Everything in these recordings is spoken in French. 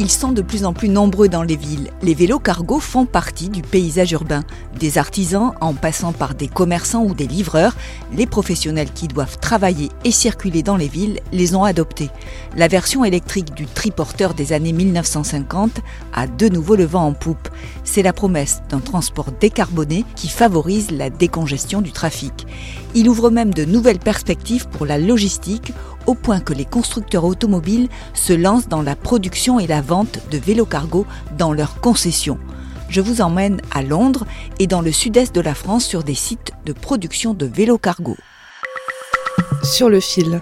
Ils sont de plus en plus nombreux dans les villes. Les vélos cargo font partie du paysage urbain. Des artisans, en passant par des commerçants ou des livreurs, les professionnels qui doivent travailler et circuler dans les villes les ont adoptés. La version électrique du triporteur des années 1950 a de nouveau le vent en poupe. C'est la promesse d'un transport décarboné qui favorise la décongestion du trafic. Il ouvre même de nouvelles perspectives pour la logistique au point que les constructeurs automobiles se lancent dans la production et la vente de vélos cargo dans leurs concessions. Je vous emmène à Londres et dans le sud-est de la France sur des sites de production de vélos cargo. Sur le fil.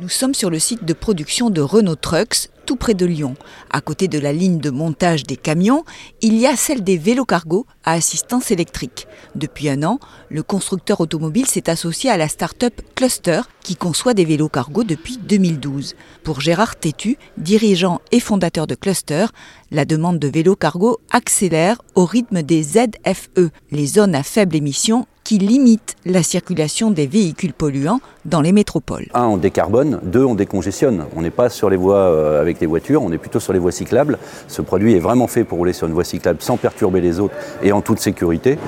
Nous sommes sur le site de production de Renault Trucks, tout près de Lyon. À côté de la ligne de montage des camions, il y a celle des vélos cargo à assistance électrique. Depuis un an, le constructeur automobile s'est associé à la start-up Cluster qui conçoit des vélos cargo depuis 2012. Pour Gérard Tétu, dirigeant et fondateur de Cluster, la demande de vélos cargo accélère au rythme des ZFE, les zones à faible émission qui limitent la circulation des véhicules polluants dans les métropoles. Un, on décarbone. Deux, on décongestionne. On n'est pas sur les voies euh, avec les voitures, on est plutôt sur les voies cyclables. Ce produit est vraiment fait pour rouler sur une voie cyclable sans perturber les autres et en toute sécurité.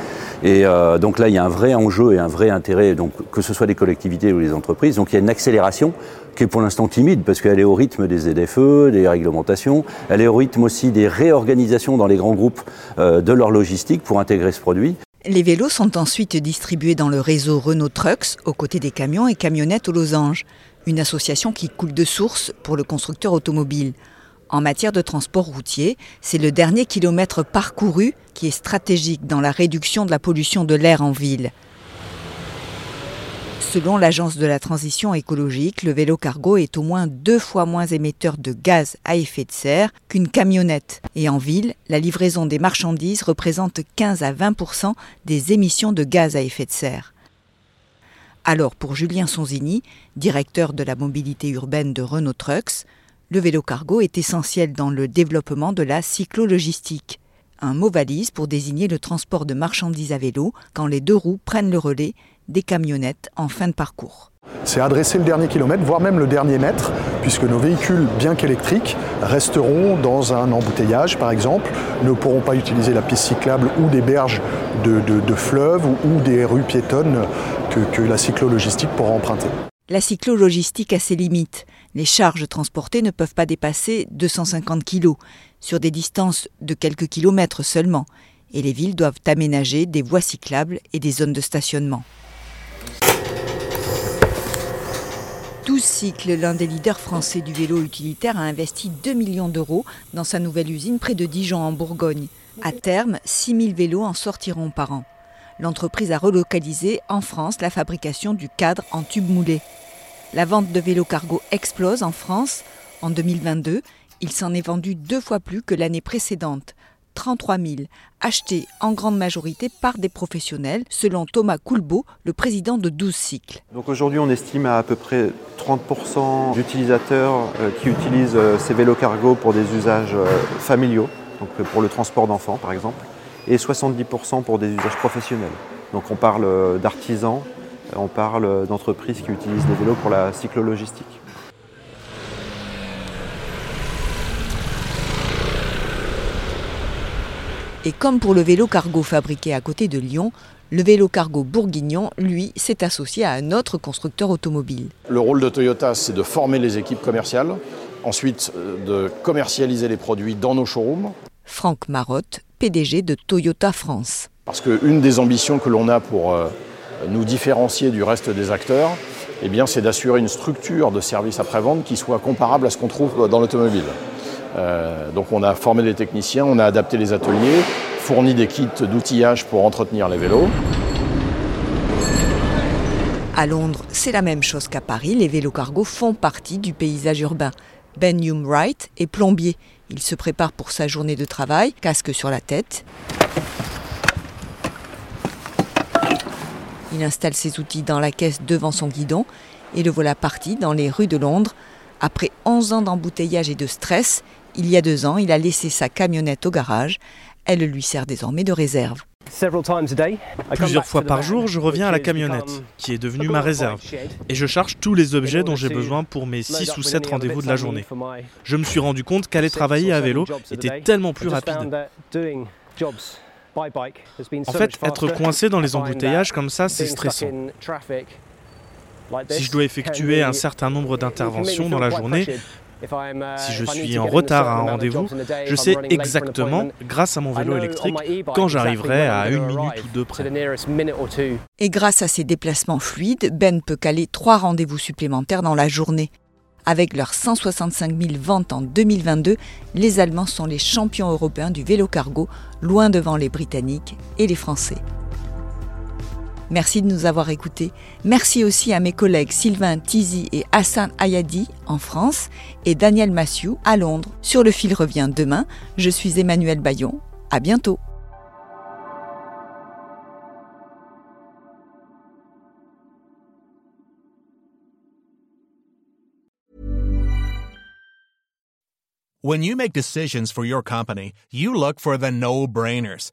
Et euh, donc là, il y a un vrai enjeu et un vrai intérêt, que ce soit des collectivités ou des entreprises. Donc il y a une accélération qui est pour l'instant timide parce qu'elle est au rythme des ZFE, des réglementations. Elle est au rythme aussi des réorganisations dans les grands groupes euh, de leur logistique pour intégrer ce produit. Les vélos sont ensuite distribués dans le réseau Renault Trucks, aux côtés des camions et camionnettes aux losanges, une association qui coule de source pour le constructeur automobile. En matière de transport routier, c'est le dernier kilomètre parcouru qui est stratégique dans la réduction de la pollution de l'air en ville. Selon l'Agence de la transition écologique, le vélo cargo est au moins deux fois moins émetteur de gaz à effet de serre qu'une camionnette. Et en ville, la livraison des marchandises représente 15 à 20% des émissions de gaz à effet de serre. Alors pour Julien Sonzini, directeur de la mobilité urbaine de Renault Trucks, le vélo cargo est essentiel dans le développement de la cyclologistique. Un mot valise pour désigner le transport de marchandises à vélo quand les deux roues prennent le relais des camionnettes en fin de parcours. C'est adresser le dernier kilomètre, voire même le dernier mètre, puisque nos véhicules, bien qu'électriques, resteront dans un embouteillage, par exemple, ne pourront pas utiliser la piste cyclable ou des berges de, de- de fleuves ou, ou des rues piétonnes que, que la cyclologistique pourra emprunter. La cyclologistique a ses limites. Les charges transportées ne peuvent pas dépasser 250 kg sur des distances de quelques kilomètres seulement. Et les villes doivent aménager des voies cyclables et des zones de stationnement. 12 Cycles, l'un des leaders français du vélo utilitaire, a investi 2 millions d'euros dans sa nouvelle usine près de Dijon en Bourgogne. À terme, 6000 vélos en sortiront par an. L'entreprise a relocalisé en France la fabrication du cadre en tube moulé. La vente de vélos cargo explose en France. En 2022, il s'en est vendu deux fois plus que l'année précédente. 33 000, achetés en grande majorité par des professionnels, selon Thomas Coulbeau, le président de 12 cycles. Donc aujourd'hui, on estime à à peu près 30% d'utilisateurs euh, qui utilisent euh, ces vélos cargo pour des usages euh, familiaux, donc pour le transport d'enfants par exemple, et 70% pour des usages professionnels. Donc on parle d'artisans, on parle d'entreprises qui utilisent des vélos pour la cyclologistique. Et comme pour le vélo cargo fabriqué à côté de Lyon, le vélo cargo bourguignon, lui, s'est associé à un autre constructeur automobile. Le rôle de Toyota, c'est de former les équipes commerciales, ensuite euh, de commercialiser les produits dans nos showrooms. Franck Marotte, PDG de Toyota France. Parce qu'une des ambitions que l'on a pour euh, nous différencier du reste des acteurs, eh bien, c'est d'assurer une structure de service après-vente qui soit comparable à ce qu'on trouve dans l'automobile. Euh, donc on a formé les techniciens, on a adapté les ateliers, fourni des kits d'outillage pour entretenir les vélos. À Londres, c'est la même chose qu'à Paris, les vélos cargo font partie du paysage urbain. Ben Wright est plombier. Il se prépare pour sa journée de travail, casque sur la tête. Il installe ses outils dans la caisse devant son guidon et le voilà parti dans les rues de Londres. Après 11 ans d'embouteillage et de stress, il y a deux ans, il a laissé sa camionnette au garage. Elle lui sert désormais de réserve. Plusieurs fois par jour, je reviens à la camionnette, qui est devenue ma réserve, et je charge tous les objets dont j'ai besoin pour mes 6 ou 7 rendez-vous de la journée. Je me suis rendu compte qu'aller travailler à vélo était tellement plus rapide. En fait, être coincé dans les embouteillages comme ça, c'est stressant. Si je dois effectuer un certain nombre d'interventions dans la journée, si je suis en retard à un rendez-vous, je sais exactement, grâce à mon vélo électrique, quand j'arriverai à une minute ou deux près. Et grâce à ces déplacements fluides, Ben peut caler trois rendez-vous supplémentaires dans la journée. Avec leurs 165 000 ventes en 2022, les Allemands sont les champions européens du vélo cargo, loin devant les Britanniques et les Français. Merci de nous avoir écoutés. Merci aussi à mes collègues Sylvain Tizi et Hassan Ayadi en France et Daniel Massiou à Londres. Sur le fil revient demain. Je suis Emmanuel Bayon. À bientôt. When you make decisions for your company, you look for the no-brainers.